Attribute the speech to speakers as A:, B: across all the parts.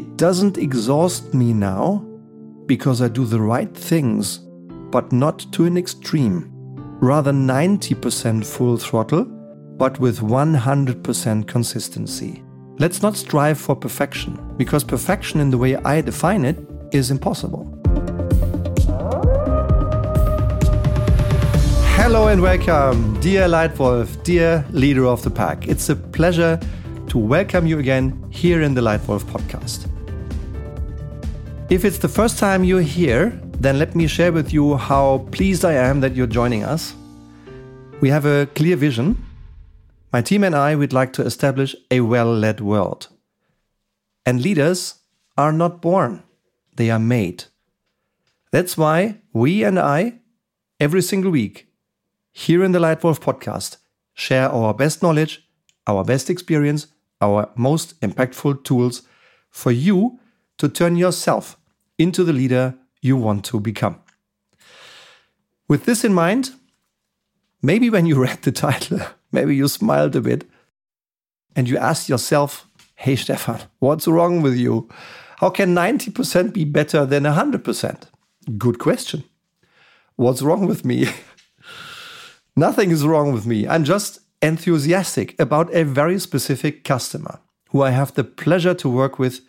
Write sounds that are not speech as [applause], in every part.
A: it doesn't exhaust me now because I do the right things, but not to an extreme. Rather 90% full throttle, but with 100% consistency. Let's not strive for perfection, because perfection in the way I define it is impossible. Hello and welcome, dear Leitwolf, dear leader of the pack. It's a pleasure to welcome you again here in the Leitwolf podcast. If it's the first time you're here, then let me share with you how pleased I am that you're joining us. We have a clear vision. My team and I would like to establish a well led world. And leaders are not born, they are made. That's why we and I, every single week, here in the Leitwolf podcast, share our best knowledge, our best experience, our most impactful tools for you to turn yourself into the leader you want to become. With this in mind, maybe when you [laughs] read the title, maybe you smiled a bit and you asked yourself, Hey, Stefan, what's wrong with you? How can 90% be better than 100%? Good question. What's wrong with me? [laughs] Nothing is wrong with me. I'm just enthusiastic about a very specific customer who I have the pleasure to work with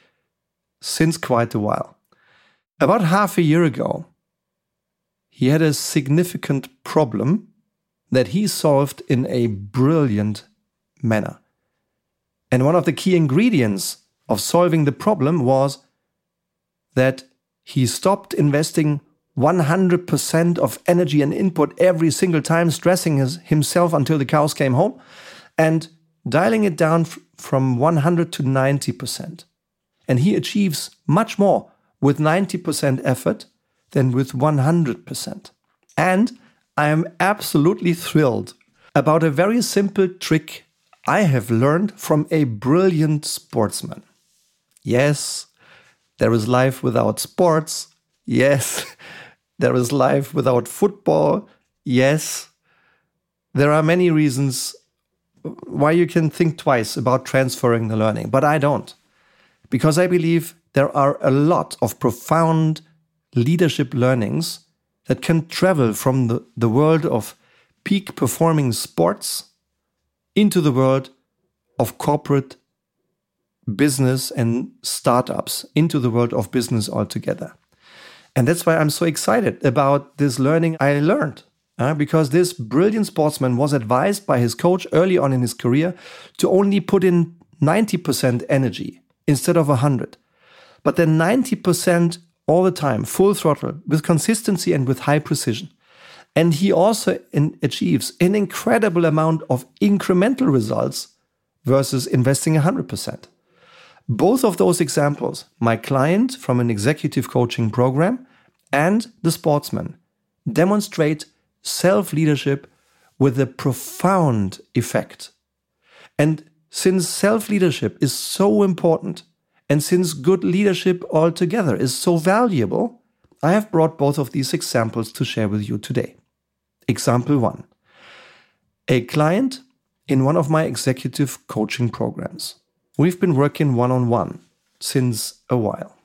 A: since quite a while. About half a year ago, he had a significant problem that he solved in a brilliant manner. And one of the key ingredients of solving the problem was that he stopped investing 100% of energy and input every single time, stressing his, himself until the cows came home, and dialing it down from 100 to 90%. And he achieves much more with 90% effort than with 100%. And I am absolutely thrilled about a very simple trick I have learned from a brilliant sportsman. Yes, there is life without sports. Yes, [laughs] there is life without football. Yes, there are many reasons why you can think twice about transferring the learning, but I don't. Because I believe there are a lot of profound leadership learnings that can travel from the, the world of peak performing sports into the world of corporate business and startups, into the world of business altogether. And that's why I'm so excited about this learning I learned. Uh, because this brilliant sportsman was advised by his coach early on in his career to only put in 90% energy instead of 100 but then 90% all the time, full throttle, with consistency and with high precision. And he also in, achieves an incredible amount of incremental results versus investing 100%. Both of those examples, my client from an executive coaching program and the sportsman, demonstrate self leadership with a profound effect. And since self leadership is so important, and since good leadership altogether is so valuable, I have brought both of these examples to share with you today. Example one A client in one of my executive coaching programs. We've been working one on one since a while.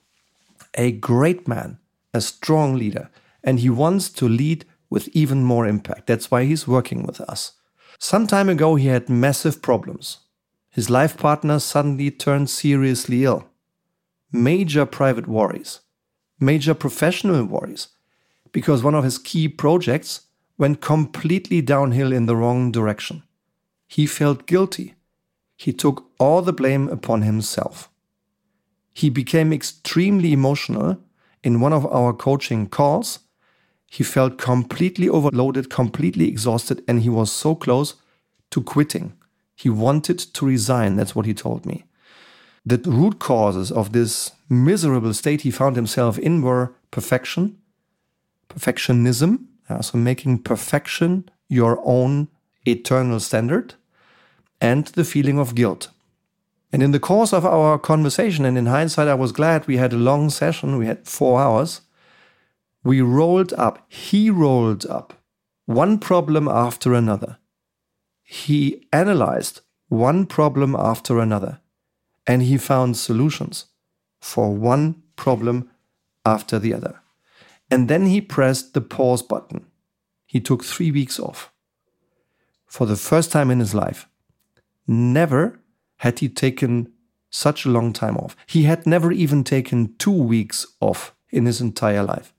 A: A great man, a strong leader, and he wants to lead with even more impact. That's why he's working with us. Some time ago, he had massive problems. His life partner suddenly turned seriously ill major private worries, major professional worries, because one of his key projects went completely downhill in the wrong direction. He felt guilty. He took all the blame upon himself. He became extremely emotional in one of our coaching calls. He felt completely overloaded, completely exhausted, and he was so close to quitting. He wanted to resign. That's what he told me the root causes of this miserable state he found himself in were perfection, perfectionism, so making perfection your own eternal standard, and the feeling of guilt. And in the course of our conversation, and in hindsight, I was glad we had a long session, we had four hours. We rolled up, he rolled up one problem after another. He analyzed one problem after another and he found solutions for one problem after the other. And then he pressed the pause button. He took three weeks off. For the first time in his life. Never had he taken such a long time off. He had never even taken two weeks off in his entire life.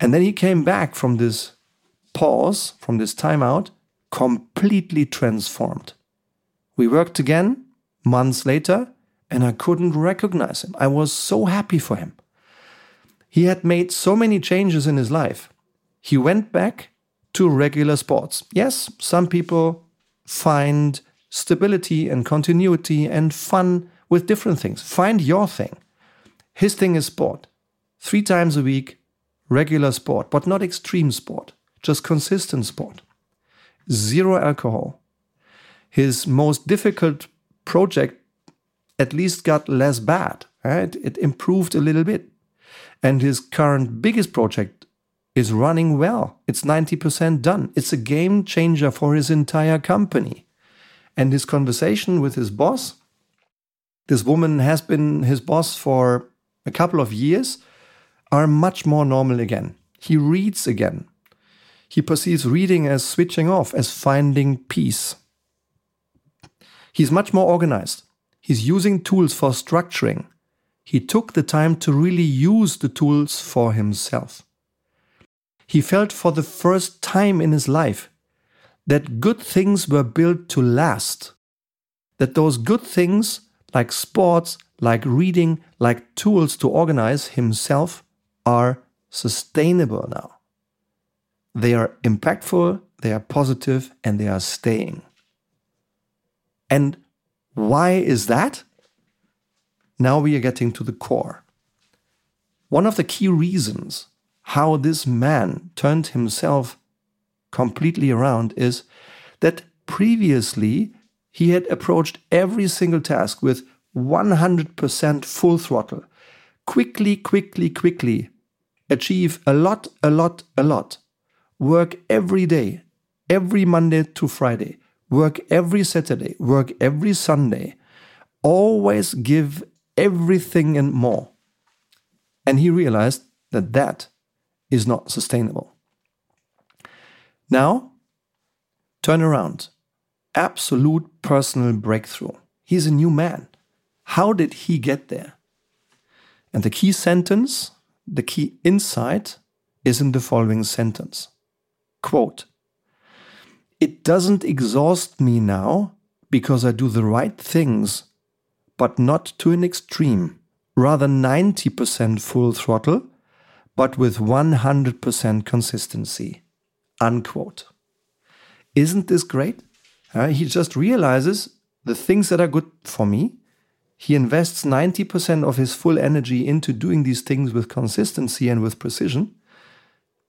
A: And then he came back from this pause, from this timeout, completely transformed. We worked again months later, and I couldn't recognize him. I was so happy for him. He had made so many changes in his life. He went back to regular sports. Yes, some people find stability and continuity and fun with different things. Find your thing. His thing is sport. Three times a week, regular sport, but not extreme sport, just consistent sport. Zero alcohol. His most difficult project at least got less bad. Right? It improved a little bit. And his current biggest project is running well. It's 90% done. It's a game changer for his entire company. And his conversation with his boss, this woman has been his boss for a couple of years, are much more normal again. He reads again. He perceives reading as switching off, as finding peace. He's much more organized. He's using tools for structuring. He took the time to really use the tools for himself. He felt for the first time in his life that good things were built to last. That those good things, like sports, like reading, like tools to organize himself, are sustainable now. They are impactful, they are positive, and they are staying. And why is that? Now we are getting to the core. One of the key reasons how this man turned himself completely around is that previously he had approached every single task with 100% full throttle. Quickly, quickly, quickly. Achieve a lot, a lot, a lot. Work every day, every Monday to Friday work every Saturday, work every Sunday, always give everything and more. And he realized that that is not sustainable. Now, turn around. Absolute personal breakthrough. He's a new man. How did he get there? And the key sentence, the key insight is in the following sentence Quote, it doesn't exhaust me now because I do the right things, but not to an extreme. Rather 90% full throttle, but with 100% consistency. Unquote. Isn't this great? Uh, he just realizes the things that are good for me. He invests 90% of his full energy into doing these things with consistency and with precision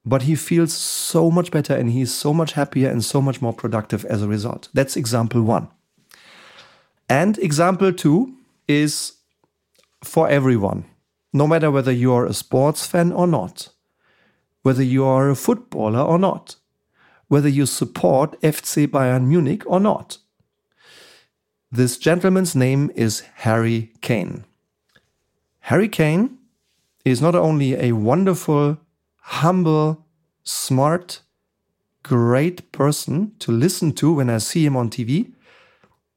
A: but he feels so much better and he's so much happier and so much more productive as a result. That's example one. And example two is for everyone, no matter whether you're a sports fan or not, whether you are a footballer or not, whether you support FC Bayern Munich or not. This gentleman's name is Harry Kane. Harry Kane is not only a wonderful humble, smart, great person to listen to when I see him on TV,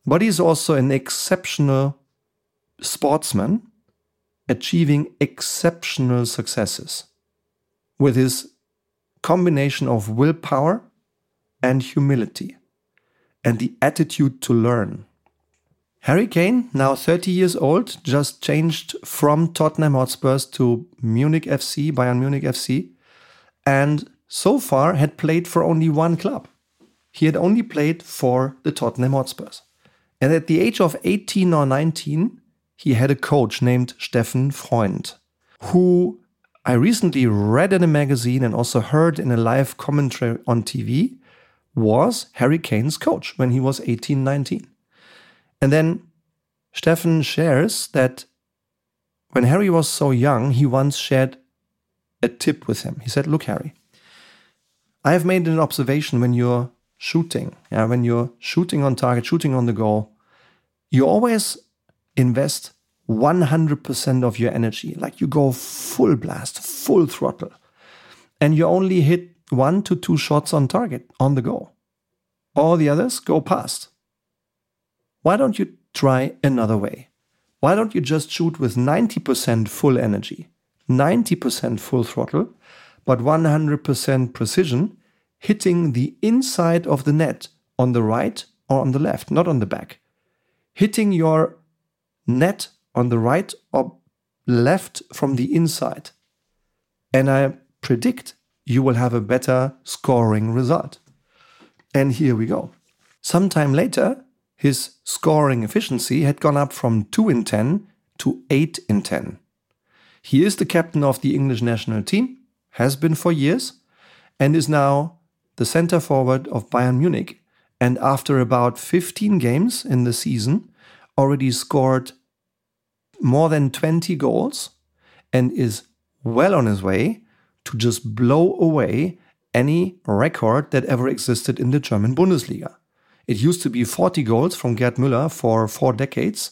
A: but he's also an exceptional sportsman achieving exceptional successes with his combination of willpower and humility and the attitude to learn. Harry Kane, now 30 years old, just changed from Tottenham Hotspurs to Munich FC, Bayern Munich FC, and so far had played for only one club. He had only played for the Tottenham Hotspurs. And at the age of 18 or 19, he had a coach named Steffen Freund, who I recently read in a magazine and also heard in a live commentary on TV was Harry Kane's coach when he was 18, 19. And then Steffen shares that when Harry was so young, he once shared a tip with him. He said, Look, Harry, I have made an observation when you're shooting, yeah, when you're shooting on target, shooting on the goal, you always invest 100% of your energy, like you go full blast, full throttle, and you only hit one to two shots on target on the goal. All the others go past. Why don't you try another way? Why don't you just shoot with 90% full energy, 90% full throttle, but 100% precision, hitting the inside of the net on the right or on the left, not on the back? Hitting your net on the right or left from the inside. And I predict you will have a better scoring result. And here we go. Sometime later, his scoring efficiency had gone up from 2 in 10 to 8 in 10. He is the captain of the English national team, has been for years, and is now the center forward of Bayern Munich. And after about 15 games in the season, already scored more than 20 goals and is well on his way to just blow away any record that ever existed in the German Bundesliga. It used to be 40 goals from Gerd Müller for four decades.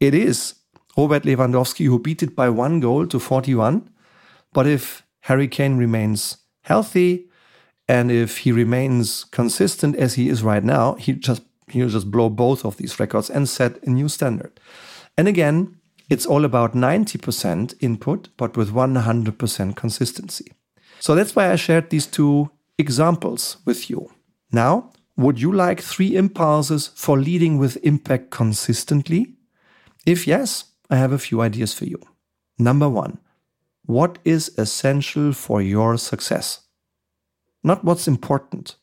A: It is Robert Lewandowski who beat it by one goal to 41. But if Harry Kane remains healthy and if he remains consistent as he is right now, he just he'll just blow both of these records and set a new standard. And again, it's all about 90% input, but with 100% consistency. So that's why I shared these two examples with you. Now, would you like three impulses for leading with impact consistently? If yes, I have a few ideas for you. Number one, what is essential for your success? Not what's important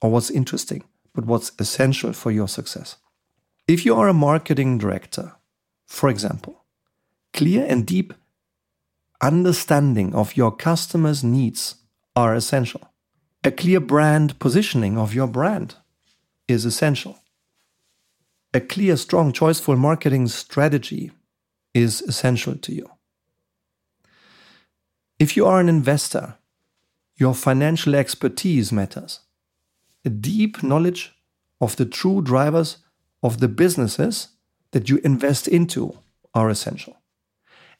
A: or what's interesting, but what's essential for your success. If you are a marketing director, for example, clear and deep understanding of your customers' needs are essential. A clear brand positioning of your brand is essential. A clear, strong, choiceful marketing strategy is essential to you. If you are an investor, your financial expertise matters. A deep knowledge of the true drivers of the businesses that you invest into are essential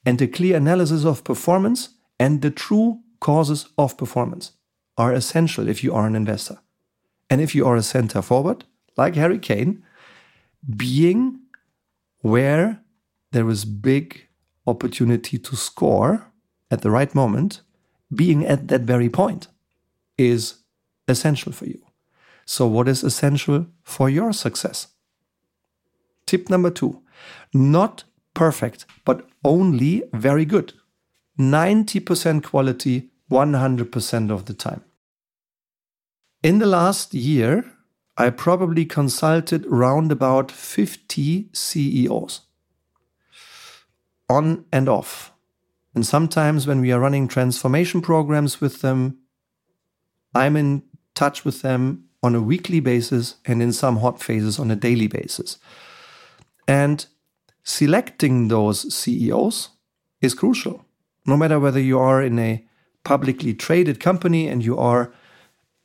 A: and a clear analysis of performance and the true causes of performance are essential if you are an investor. And if you are a center forward, like Harry Kane, being where there is big opportunity to score at the right moment, being at that very point is essential for you. So, what is essential for your success? Tip number two not perfect, but only very good. 90% quality 100% of the time. In the last year, I probably consulted round about 50 CEOs on and off. And sometimes when we are running transformation programs with them, I'm in touch with them on a weekly basis and in some hot phases on a daily basis. And selecting those CEOs is crucial. No matter whether you are in a publicly traded company and you are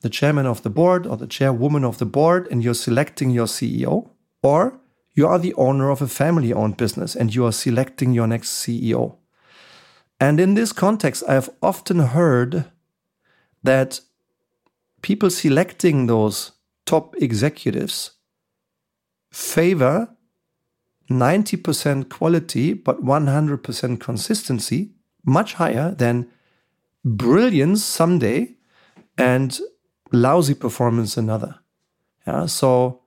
A: the chairman of the board or the chairwoman of the board and you're selecting your CEO, or you are the owner of a family owned business and you are selecting your next CEO. And in this context, I have often heard that people selecting those top executives favor 90% quality but 100% consistency, much higher than brilliance someday and lousy performance another. Yeah, so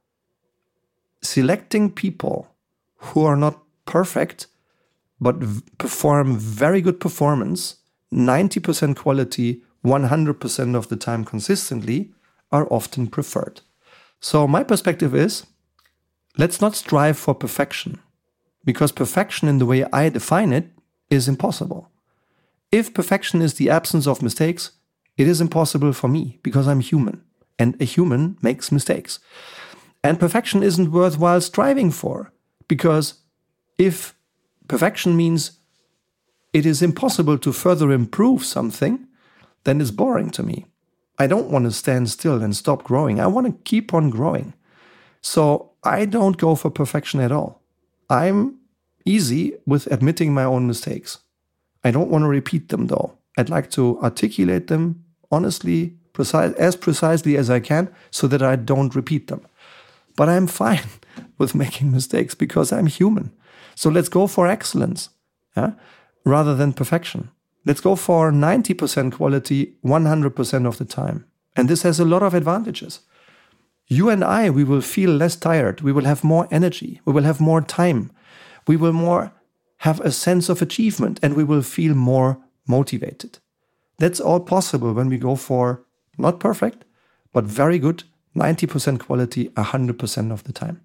A: selecting people who are not perfect but perform very good performance, 90% quality, 100% of the time consistently, are often preferred. So, my perspective is Let's not strive for perfection, because perfection, in the way I define it, is impossible. If perfection is the absence of mistakes, it is impossible for me because I'm human, and a human makes mistakes. And perfection isn't worthwhile striving for, because if perfection means it is impossible to further improve something, then it's boring to me. I don't want to stand still and stop growing. I want to keep on growing. So I don't go for perfection at all. I'm easy with admitting my own mistakes. I don't want to repeat them though. I'd like to articulate them honestly, precise, as precisely as I can so that I don't repeat them. But I'm fine [laughs] with making mistakes because I'm human. So let's go for excellence yeah? rather than perfection. Let's go for 90% quality 100% of the time. And this has a lot of advantages. You and I, we will feel less tired. We will have more energy. We will have more time. We will more have a sense of achievement and we will feel more motivated. That's all possible when we go for not perfect, but very good 90% quality 100% of the time.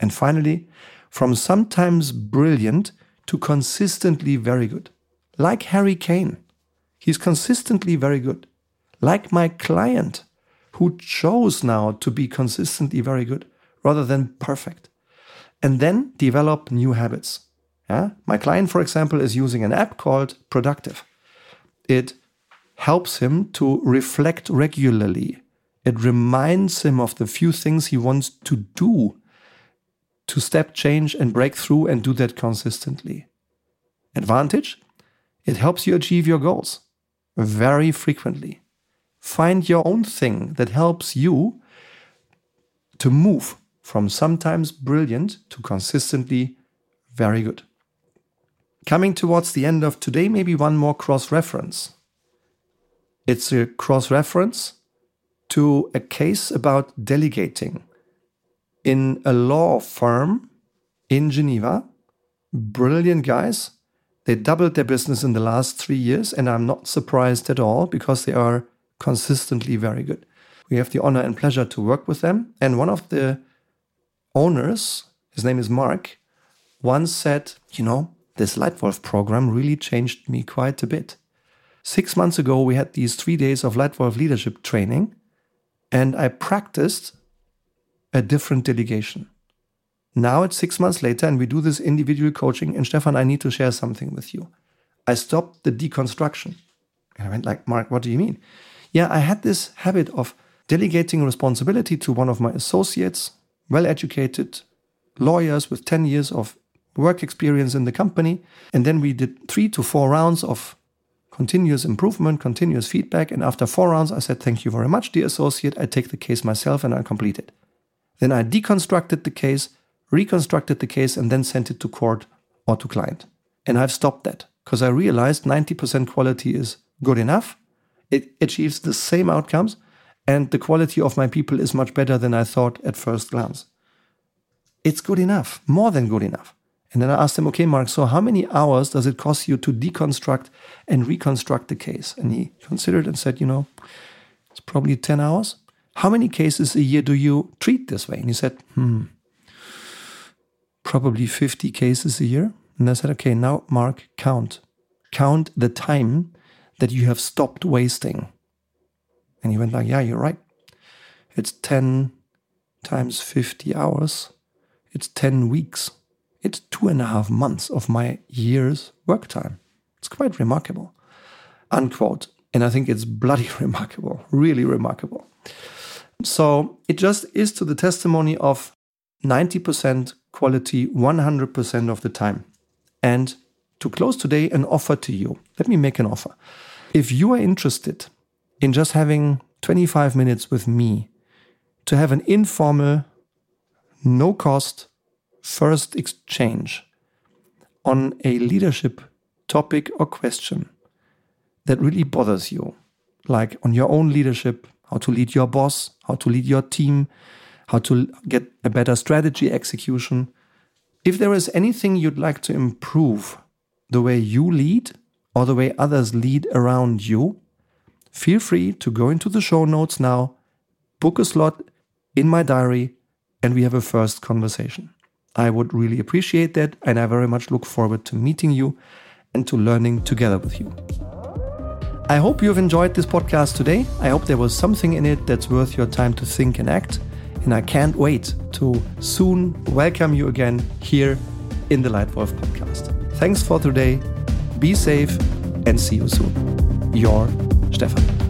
A: And finally, from sometimes brilliant to consistently very good. Like Harry Kane, he's consistently very good. Like my client, who chose now to be consistently very good rather than perfect. And then develop new habits. Yeah? My client, for example, is using an app called Productive. It helps him to reflect regularly. It reminds him of the few things he wants to do to step change and break through and do that consistently. Advantage? It helps you achieve your goals very frequently. Find your own thing that helps you to move from sometimes brilliant to consistently very good. Coming towards the end of today, maybe one more cross reference. It's a cross reference to a case about delegating. In a law firm in Geneva, brilliant guys. They doubled their business in the last three years, and I'm not surprised at all because they are consistently very good. We have the honor and pleasure to work with them. And one of the owners, his name is Mark, once said, You know, this Leitwolf program really changed me quite a bit. Six months ago, we had these three days of Leitwolf leadership training, and I practiced a different delegation. Now it's six months later, and we do this individual coaching. And Stefan, I need to share something with you. I stopped the deconstruction. And I went like, Mark, what do you mean? Yeah, I had this habit of delegating responsibility to one of my associates, well educated lawyers with 10 years of work experience in the company. And then we did three to four rounds of continuous improvement, continuous feedback. And after four rounds, I said, Thank you very much, dear associate. I take the case myself and I complete it. Then I deconstructed the case, reconstructed the case, and then sent it to court or to client. And I've stopped that because I realized 90% quality is good enough. It achieves the same outcomes, and the quality of my people is much better than I thought at first glance. It's good enough, more than good enough. And then I asked him, okay, Mark, so how many hours does it cost you to deconstruct and reconstruct the case? And he considered and said, you know, it's probably 10 hours. How many cases a year do you treat this way? And he said, hmm, probably 50 cases a year. And I said, okay, now, Mark, count. Count the time that you have stopped wasting. And he went like, yeah, you're right. It's 10 times 50 hours. It's 10 weeks. It's two and a half months of my year's work time. It's quite remarkable. Unquote. And I think it's bloody [laughs] remarkable, really remarkable. So it just is to the testimony of 90% quality 100% of the time. And to close today, an offer to you. Let me make an offer. If you are interested in just having 25 minutes with me to have an informal, no cost, first exchange on a leadership topic or question that really bothers you, like on your own leadership, how to lead your boss, how to lead your team, how to get a better strategy execution. If there is anything you'd like to improve the way you lead or the way others lead around you, feel free to go into the show notes now, book a slot in my diary, and we have a first conversation. I would really appreciate that, and I very much look forward to meeting you and to learning together with you. I hope you've enjoyed this podcast today. I hope there was something in it that's worth your time to think and act. And I can't wait to soon welcome you again here in the Leitwolf podcast. Thanks for today. Be safe and see you soon. Your Stefan.